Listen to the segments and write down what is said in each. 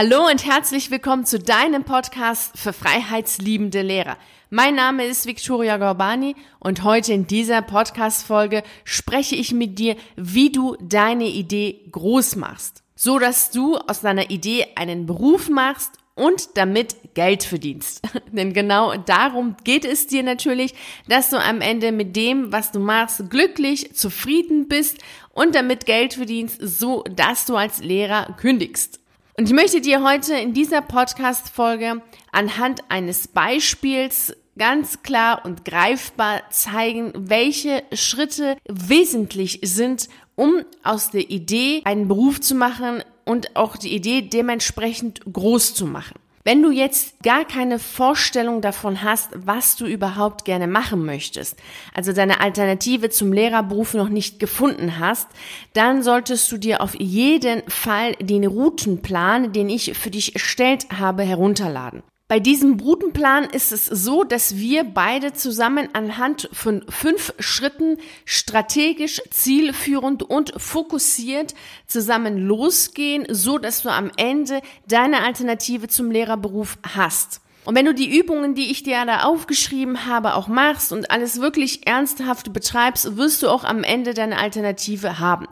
Hallo und herzlich willkommen zu deinem Podcast für freiheitsliebende Lehrer. Mein Name ist Victoria Gorbani und heute in dieser Podcast-Folge spreche ich mit dir, wie du deine Idee groß machst. So dass du aus deiner Idee einen Beruf machst und damit Geld verdienst. Denn genau darum geht es dir natürlich, dass du am Ende mit dem, was du machst, glücklich, zufrieden bist und damit Geld verdienst, so dass du als Lehrer kündigst. Und ich möchte dir heute in dieser Podcast-Folge anhand eines Beispiels ganz klar und greifbar zeigen, welche Schritte wesentlich sind, um aus der Idee einen Beruf zu machen und auch die Idee dementsprechend groß zu machen. Wenn du jetzt gar keine Vorstellung davon hast, was du überhaupt gerne machen möchtest, also deine Alternative zum Lehrerberuf noch nicht gefunden hast, dann solltest du dir auf jeden Fall den Routenplan, den ich für dich erstellt habe, herunterladen. Bei diesem Brutenplan ist es so, dass wir beide zusammen anhand von fünf Schritten strategisch, zielführend und fokussiert zusammen losgehen, so dass du am Ende deine Alternative zum Lehrerberuf hast. Und wenn du die Übungen, die ich dir da aufgeschrieben habe, auch machst und alles wirklich ernsthaft betreibst, wirst du auch am Ende deine Alternative haben.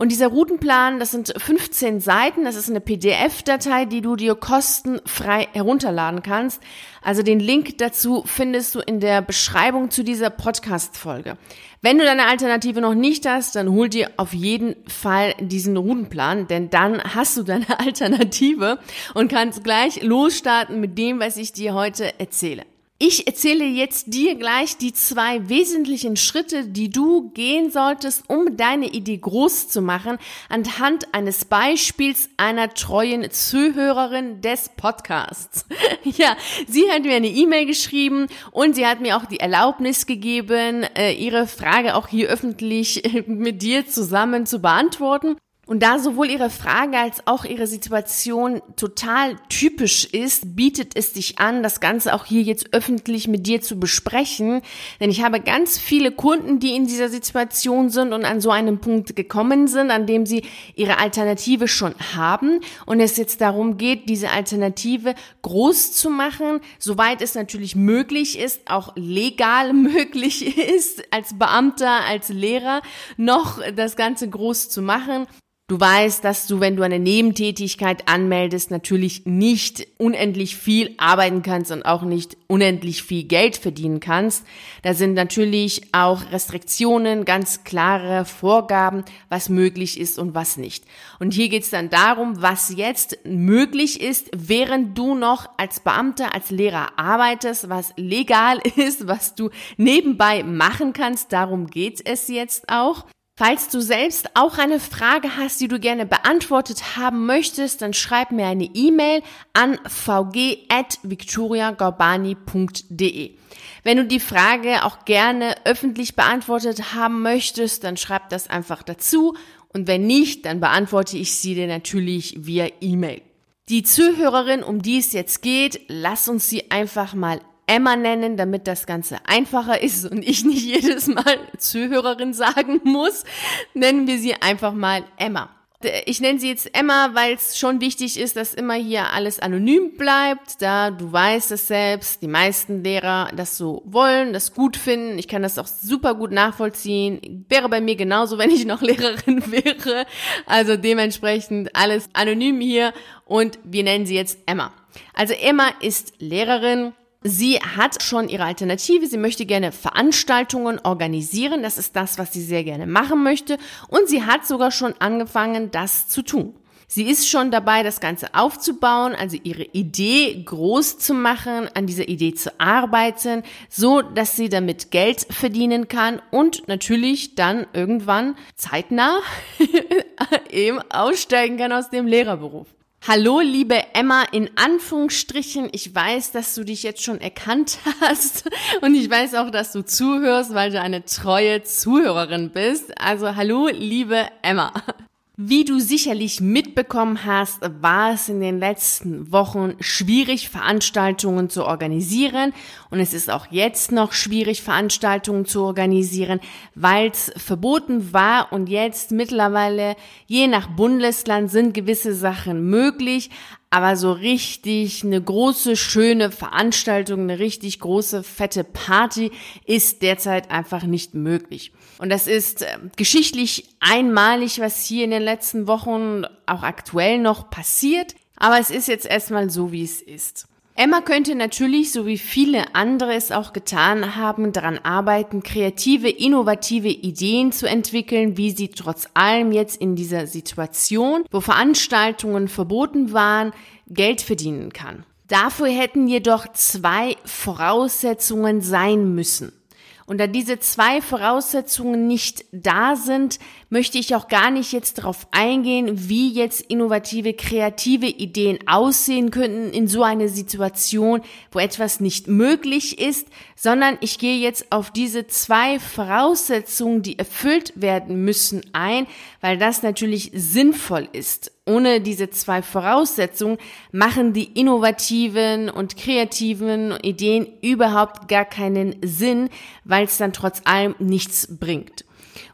Und dieser Routenplan, das sind 15 Seiten, das ist eine PDF-Datei, die du dir kostenfrei herunterladen kannst. Also den Link dazu findest du in der Beschreibung zu dieser Podcast-Folge. Wenn du deine Alternative noch nicht hast, dann hol dir auf jeden Fall diesen Routenplan, denn dann hast du deine Alternative und kannst gleich losstarten mit dem, was ich dir heute erzähle. Ich erzähle jetzt dir gleich die zwei wesentlichen Schritte, die du gehen solltest, um deine Idee groß zu machen, anhand eines Beispiels einer treuen Zuhörerin des Podcasts. ja, sie hat mir eine E-Mail geschrieben und sie hat mir auch die Erlaubnis gegeben, äh, ihre Frage auch hier öffentlich mit dir zusammen zu beantworten. Und da sowohl ihre Frage als auch ihre Situation total typisch ist, bietet es sich an, das Ganze auch hier jetzt öffentlich mit dir zu besprechen. Denn ich habe ganz viele Kunden, die in dieser Situation sind und an so einem Punkt gekommen sind, an dem sie ihre Alternative schon haben und es jetzt darum geht, diese Alternative groß zu machen, soweit es natürlich möglich ist, auch legal möglich ist, als Beamter, als Lehrer noch das Ganze groß zu machen. Du weißt, dass du, wenn du eine Nebentätigkeit anmeldest, natürlich nicht unendlich viel arbeiten kannst und auch nicht unendlich viel Geld verdienen kannst. Da sind natürlich auch Restriktionen, ganz klare Vorgaben, was möglich ist und was nicht. Und hier geht es dann darum, was jetzt möglich ist, während du noch als Beamter, als Lehrer arbeitest, was legal ist, was du nebenbei machen kannst. Darum geht es jetzt auch. Falls du selbst auch eine Frage hast, die du gerne beantwortet haben möchtest, dann schreib mir eine E-Mail an vg@victoriagorbani.de. Wenn du die Frage auch gerne öffentlich beantwortet haben möchtest, dann schreib das einfach dazu und wenn nicht, dann beantworte ich sie dir natürlich via E-Mail. Die Zuhörerin, um die es jetzt geht, lass uns sie einfach mal Emma nennen, damit das Ganze einfacher ist und ich nicht jedes Mal Zuhörerin sagen muss. Nennen wir sie einfach mal Emma. Ich nenne sie jetzt Emma, weil es schon wichtig ist, dass immer hier alles anonym bleibt, da du weißt es selbst, die meisten Lehrer das so wollen, das gut finden. Ich kann das auch super gut nachvollziehen. Wäre bei mir genauso, wenn ich noch Lehrerin wäre. Also dementsprechend alles anonym hier und wir nennen sie jetzt Emma. Also Emma ist Lehrerin Sie hat schon ihre Alternative. Sie möchte gerne Veranstaltungen organisieren. Das ist das, was sie sehr gerne machen möchte. Und sie hat sogar schon angefangen, das zu tun. Sie ist schon dabei, das Ganze aufzubauen, also ihre Idee groß zu machen, an dieser Idee zu arbeiten, so dass sie damit Geld verdienen kann und natürlich dann irgendwann zeitnah eben aussteigen kann aus dem Lehrerberuf. Hallo, liebe Emma, in Anführungsstrichen. Ich weiß, dass du dich jetzt schon erkannt hast und ich weiß auch, dass du zuhörst, weil du eine treue Zuhörerin bist. Also hallo, liebe Emma. Wie du sicherlich mitbekommen hast, war es in den letzten Wochen schwierig, Veranstaltungen zu organisieren. Und es ist auch jetzt noch schwierig, Veranstaltungen zu organisieren, weil es verboten war. Und jetzt mittlerweile, je nach Bundesland, sind gewisse Sachen möglich. Aber so richtig eine große, schöne Veranstaltung, eine richtig große, fette Party ist derzeit einfach nicht möglich. Und das ist äh, geschichtlich einmalig, was hier in den letzten Wochen auch aktuell noch passiert. Aber es ist jetzt erstmal so, wie es ist. Emma könnte natürlich, so wie viele andere es auch getan haben, daran arbeiten, kreative, innovative Ideen zu entwickeln, wie sie trotz allem jetzt in dieser Situation, wo Veranstaltungen verboten waren, Geld verdienen kann. Dafür hätten jedoch zwei Voraussetzungen sein müssen. Und da diese zwei Voraussetzungen nicht da sind, möchte ich auch gar nicht jetzt darauf eingehen, wie jetzt innovative, kreative Ideen aussehen könnten in so einer Situation, wo etwas nicht möglich ist, sondern ich gehe jetzt auf diese zwei Voraussetzungen, die erfüllt werden müssen, ein, weil das natürlich sinnvoll ist. Ohne diese zwei Voraussetzungen machen die innovativen und kreativen Ideen überhaupt gar keinen Sinn, weil es dann trotz allem nichts bringt.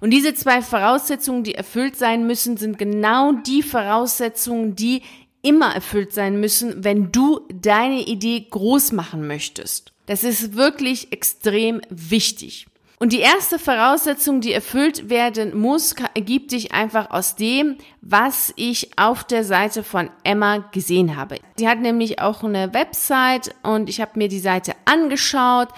Und diese zwei Voraussetzungen, die erfüllt sein müssen, sind genau die Voraussetzungen, die immer erfüllt sein müssen, wenn du deine Idee groß machen möchtest. Das ist wirklich extrem wichtig. Und die erste Voraussetzung, die erfüllt werden muss, ergibt sich einfach aus dem, was ich auf der Seite von Emma gesehen habe. Sie hat nämlich auch eine Website und ich habe mir die Seite angeschaut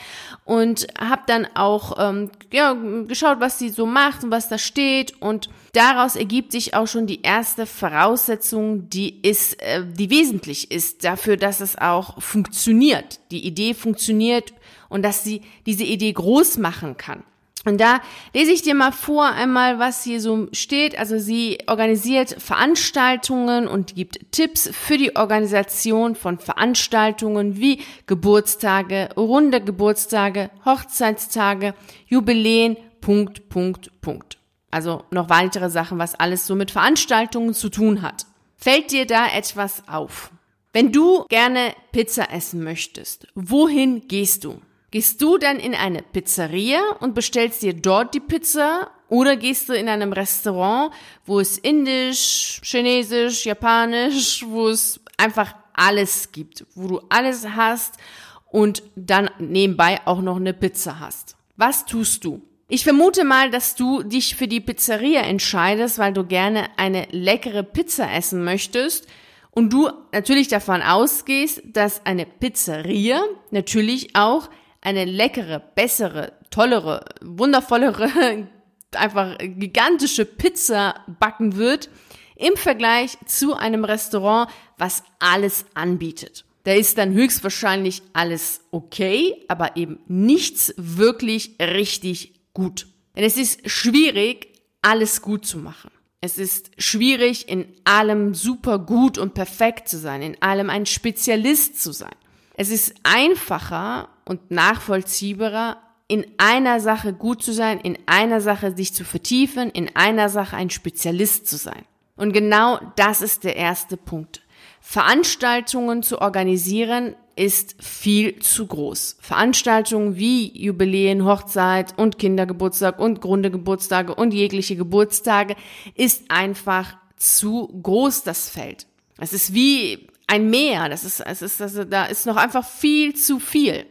und habe dann auch ähm, ja, geschaut, was sie so macht und was da steht und daraus ergibt sich auch schon die erste Voraussetzung, die ist, äh, die wesentlich ist dafür, dass es auch funktioniert. Die Idee funktioniert und dass sie diese Idee groß machen kann. Und da lese ich dir mal vor einmal, was hier so steht. Also sie organisiert Veranstaltungen und gibt Tipps für die Organisation von Veranstaltungen wie Geburtstage, runde Geburtstage, Hochzeitstage, Jubiläen, Punkt, Punkt, Punkt. Also noch weitere Sachen, was alles so mit Veranstaltungen zu tun hat. Fällt dir da etwas auf? Wenn du gerne Pizza essen möchtest, wohin gehst du? Gehst du dann in eine Pizzeria und bestellst dir dort die Pizza oder gehst du in einem Restaurant, wo es indisch, chinesisch, japanisch, wo es einfach alles gibt, wo du alles hast und dann nebenbei auch noch eine Pizza hast. Was tust du? Ich vermute mal, dass du dich für die Pizzeria entscheidest, weil du gerne eine leckere Pizza essen möchtest und du natürlich davon ausgehst, dass eine Pizzeria natürlich auch eine leckere, bessere, tollere, wundervollere, einfach gigantische Pizza backen wird im Vergleich zu einem Restaurant, was alles anbietet. Da ist dann höchstwahrscheinlich alles okay, aber eben nichts wirklich richtig gut. Denn es ist schwierig, alles gut zu machen. Es ist schwierig, in allem super gut und perfekt zu sein, in allem ein Spezialist zu sein. Es ist einfacher und nachvollziehbarer, in einer Sache gut zu sein, in einer Sache sich zu vertiefen, in einer Sache ein Spezialist zu sein. Und genau das ist der erste Punkt. Veranstaltungen zu organisieren ist viel zu groß. Veranstaltungen wie Jubiläen, Hochzeit und Kindergeburtstag und Grundegeburtstage und jegliche Geburtstage ist einfach zu groß das Feld. Es ist wie ein Meer. Das ist, es ist, also, da ist noch einfach viel zu viel.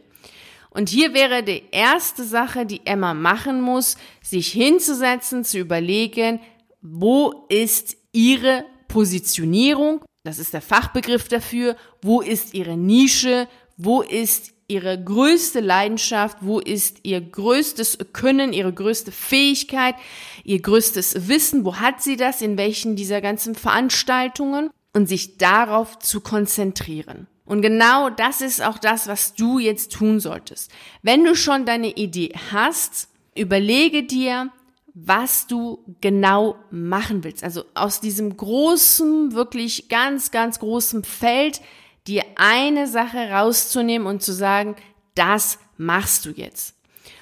Und hier wäre die erste Sache, die Emma machen muss, sich hinzusetzen, zu überlegen, wo ist ihre Positionierung? Das ist der Fachbegriff dafür. Wo ist ihre Nische? Wo ist ihre größte Leidenschaft? Wo ist ihr größtes Können, ihre größte Fähigkeit, ihr größtes Wissen? Wo hat sie das? In welchen dieser ganzen Veranstaltungen? und sich darauf zu konzentrieren. Und genau das ist auch das, was du jetzt tun solltest. Wenn du schon deine Idee hast, überlege dir, was du genau machen willst. Also aus diesem großen, wirklich ganz, ganz großen Feld, dir eine Sache rauszunehmen und zu sagen, das machst du jetzt.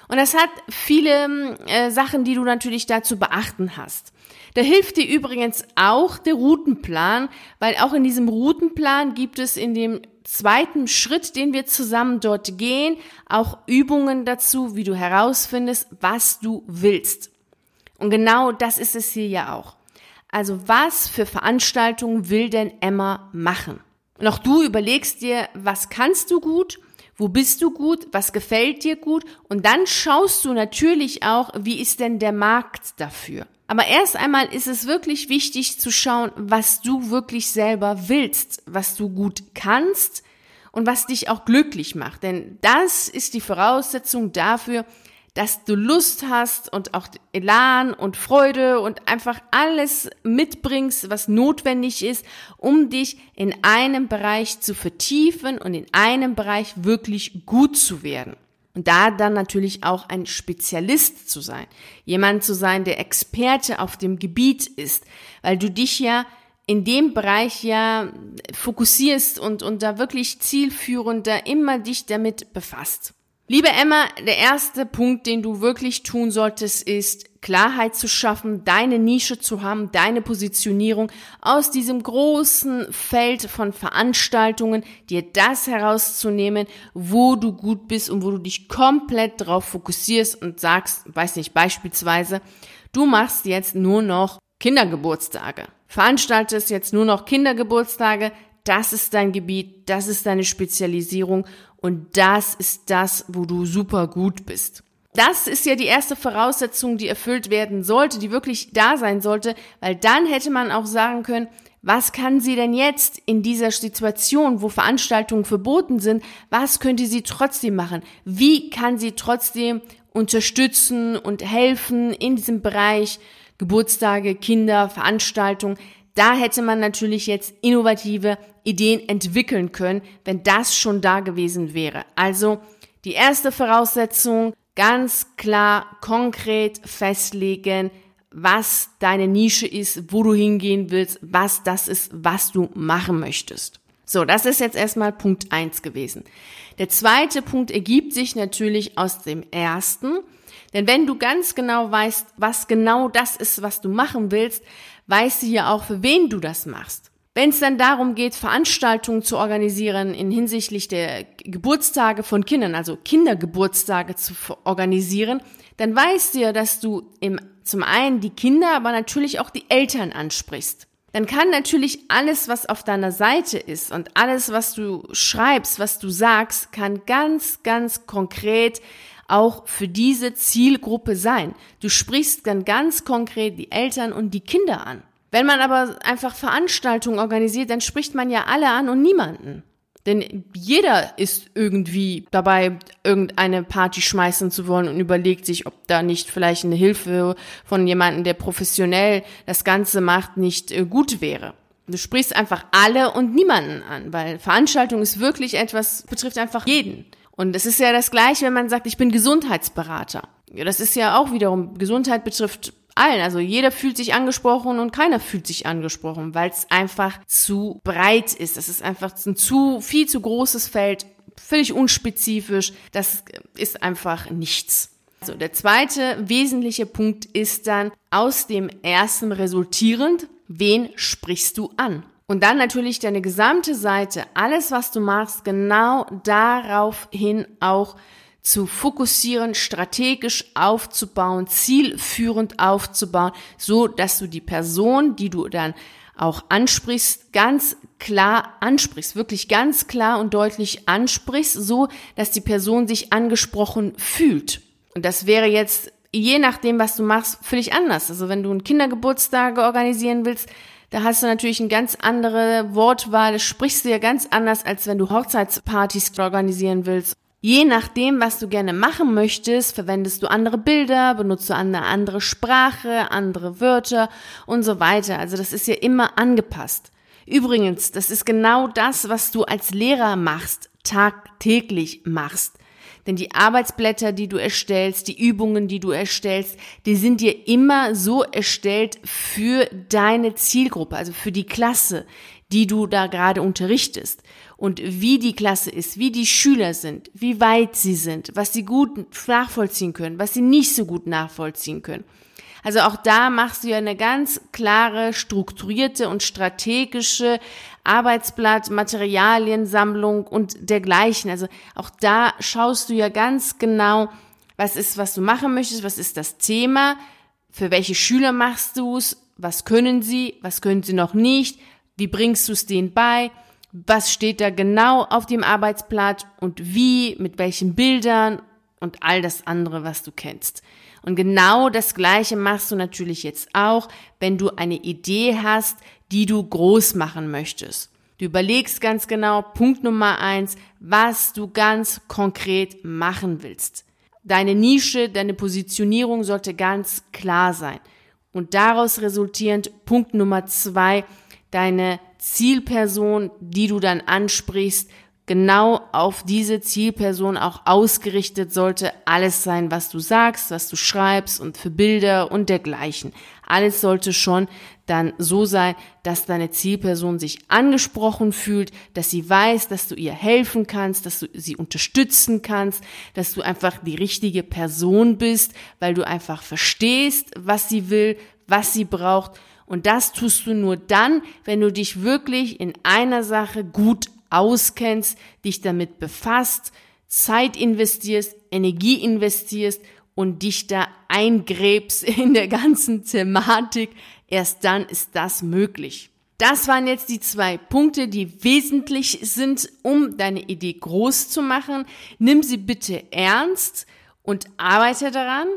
Und das hat viele äh, Sachen, die du natürlich dazu beachten hast. Da hilft dir übrigens auch der Routenplan, weil auch in diesem Routenplan gibt es in dem zweiten Schritt, den wir zusammen dort gehen, auch Übungen dazu, wie du herausfindest, was du willst. Und genau das ist es hier ja auch. Also was für Veranstaltungen will denn Emma machen? Und auch du überlegst dir, was kannst du gut, wo bist du gut, was gefällt dir gut und dann schaust du natürlich auch, wie ist denn der Markt dafür. Aber erst einmal ist es wirklich wichtig zu schauen, was du wirklich selber willst, was du gut kannst und was dich auch glücklich macht. Denn das ist die Voraussetzung dafür, dass du Lust hast und auch Elan und Freude und einfach alles mitbringst, was notwendig ist, um dich in einem Bereich zu vertiefen und in einem Bereich wirklich gut zu werden. Und da dann natürlich auch ein Spezialist zu sein. Jemand zu sein, der Experte auf dem Gebiet ist, weil du dich ja in dem Bereich ja fokussierst und, und da wirklich zielführend da immer dich damit befasst. Liebe Emma, der erste Punkt, den du wirklich tun solltest, ist Klarheit zu schaffen, deine Nische zu haben, deine Positionierung aus diesem großen Feld von Veranstaltungen, dir das herauszunehmen, wo du gut bist und wo du dich komplett darauf fokussierst und sagst, weiß nicht, beispielsweise, du machst jetzt nur noch Kindergeburtstage, veranstaltest jetzt nur noch Kindergeburtstage, das ist dein Gebiet, das ist deine Spezialisierung und das ist das, wo du super gut bist. Das ist ja die erste Voraussetzung, die erfüllt werden sollte, die wirklich da sein sollte, weil dann hätte man auch sagen können, was kann sie denn jetzt in dieser Situation, wo Veranstaltungen verboten sind, was könnte sie trotzdem machen? Wie kann sie trotzdem unterstützen und helfen in diesem Bereich Geburtstage, Kinder, Veranstaltungen? Da hätte man natürlich jetzt innovative Ideen entwickeln können, wenn das schon da gewesen wäre. Also die erste Voraussetzung, ganz klar, konkret festlegen, was deine Nische ist, wo du hingehen willst, was das ist, was du machen möchtest. So, das ist jetzt erstmal Punkt eins gewesen. Der zweite Punkt ergibt sich natürlich aus dem ersten. Denn wenn du ganz genau weißt, was genau das ist, was du machen willst, weißt du ja auch, für wen du das machst. Wenn es dann darum geht, Veranstaltungen zu organisieren in hinsichtlich der Geburtstage von Kindern, also Kindergeburtstage zu organisieren, dann weißt du ja, dass du im, zum einen die Kinder, aber natürlich auch die Eltern ansprichst. Dann kann natürlich alles, was auf deiner Seite ist und alles, was du schreibst, was du sagst, kann ganz, ganz konkret auch für diese Zielgruppe sein. Du sprichst dann ganz konkret die Eltern und die Kinder an. Wenn man aber einfach Veranstaltungen organisiert, dann spricht man ja alle an und niemanden. Denn jeder ist irgendwie dabei, irgendeine Party schmeißen zu wollen und überlegt sich, ob da nicht vielleicht eine Hilfe von jemandem, der professionell das Ganze macht, nicht äh, gut wäre. Du sprichst einfach alle und niemanden an, weil Veranstaltung ist wirklich etwas, betrifft einfach jeden. Und es ist ja das Gleiche, wenn man sagt, ich bin Gesundheitsberater. Ja, das ist ja auch wiederum, Gesundheit betrifft allen. Also jeder fühlt sich angesprochen und keiner fühlt sich angesprochen, weil es einfach zu breit ist. Das ist einfach ein zu, viel zu großes Feld, völlig unspezifisch. Das ist einfach nichts. Also der zweite wesentliche Punkt ist dann aus dem ersten resultierend, wen sprichst du an? Und dann natürlich deine gesamte Seite, alles was du machst, genau daraufhin auch zu fokussieren, strategisch aufzubauen, zielführend aufzubauen, so dass du die Person, die du dann auch ansprichst, ganz klar ansprichst, wirklich ganz klar und deutlich ansprichst, so dass die Person sich angesprochen fühlt. Und das wäre jetzt je nachdem, was du machst, völlig anders. Also wenn du einen Kindergeburtstag organisieren willst, da hast du natürlich eine ganz andere Wortwahl, sprichst du ja ganz anders, als wenn du Hochzeitspartys organisieren willst Je nachdem, was du gerne machen möchtest, verwendest du andere Bilder, benutzt du eine andere Sprache, andere Wörter und so weiter. Also das ist ja immer angepasst. Übrigens, das ist genau das, was du als Lehrer machst, tagtäglich machst. Denn die Arbeitsblätter, die du erstellst, die Übungen, die du erstellst, die sind dir immer so erstellt für deine Zielgruppe, also für die Klasse, die du da gerade unterrichtest und wie die Klasse ist, wie die Schüler sind, wie weit sie sind, was sie gut nachvollziehen können, was sie nicht so gut nachvollziehen können. Also auch da machst du ja eine ganz klare, strukturierte und strategische Arbeitsblatt, Materialiensammlung und dergleichen. Also auch da schaust du ja ganz genau, was ist, was du machen möchtest, was ist das Thema, für welche Schüler machst du es, was können sie, was können sie noch nicht, wie bringst du es denen bei, was steht da genau auf dem Arbeitsblatt und wie, mit welchen Bildern und all das andere, was du kennst. Und genau das Gleiche machst du natürlich jetzt auch, wenn du eine Idee hast, die du groß machen möchtest. Du überlegst ganz genau, Punkt Nummer eins, was du ganz konkret machen willst. Deine Nische, deine Positionierung sollte ganz klar sein. Und daraus resultierend Punkt Nummer zwei, deine Zielperson, die du dann ansprichst, genau auf diese Zielperson auch ausgerichtet sollte alles sein, was du sagst, was du schreibst und für Bilder und dergleichen. Alles sollte schon dann so sein, dass deine Zielperson sich angesprochen fühlt, dass sie weiß, dass du ihr helfen kannst, dass du sie unterstützen kannst, dass du einfach die richtige Person bist, weil du einfach verstehst, was sie will, was sie braucht. Und das tust du nur dann, wenn du dich wirklich in einer Sache gut auskennst, dich damit befasst, Zeit investierst, Energie investierst und dich da eingräbst in der ganzen Thematik, erst dann ist das möglich. Das waren jetzt die zwei Punkte, die wesentlich sind, um deine Idee groß zu machen. Nimm sie bitte ernst und arbeite daran.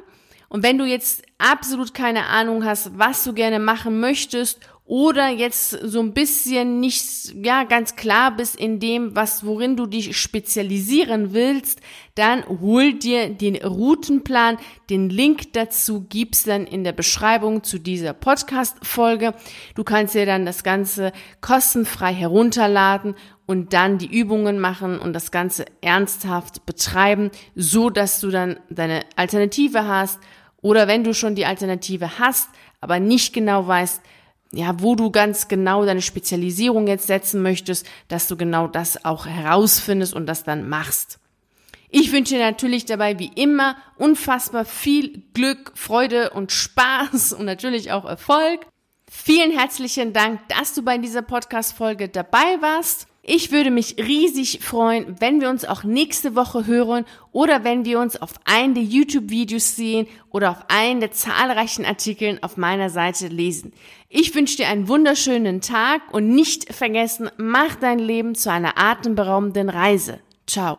Und wenn du jetzt absolut keine Ahnung hast, was du gerne machen möchtest oder jetzt so ein bisschen nicht ja ganz klar bist in dem, was worin du dich spezialisieren willst, dann hol dir den Routenplan. Den Link dazu gibt's dann in der Beschreibung zu dieser Podcast Folge. Du kannst dir dann das ganze kostenfrei herunterladen und dann die Übungen machen und das ganze ernsthaft betreiben, so dass du dann deine Alternative hast oder wenn du schon die Alternative hast, aber nicht genau weißt, ja, wo du ganz genau deine Spezialisierung jetzt setzen möchtest, dass du genau das auch herausfindest und das dann machst. Ich wünsche dir natürlich dabei wie immer unfassbar viel Glück, Freude und Spaß und natürlich auch Erfolg. Vielen herzlichen Dank, dass du bei dieser Podcast-Folge dabei warst. Ich würde mich riesig freuen, wenn wir uns auch nächste Woche hören oder wenn wir uns auf einen der YouTube-Videos sehen oder auf einen der zahlreichen Artikeln auf meiner Seite lesen. Ich wünsche dir einen wunderschönen Tag und nicht vergessen, mach dein Leben zu einer atemberaubenden Reise. Ciao.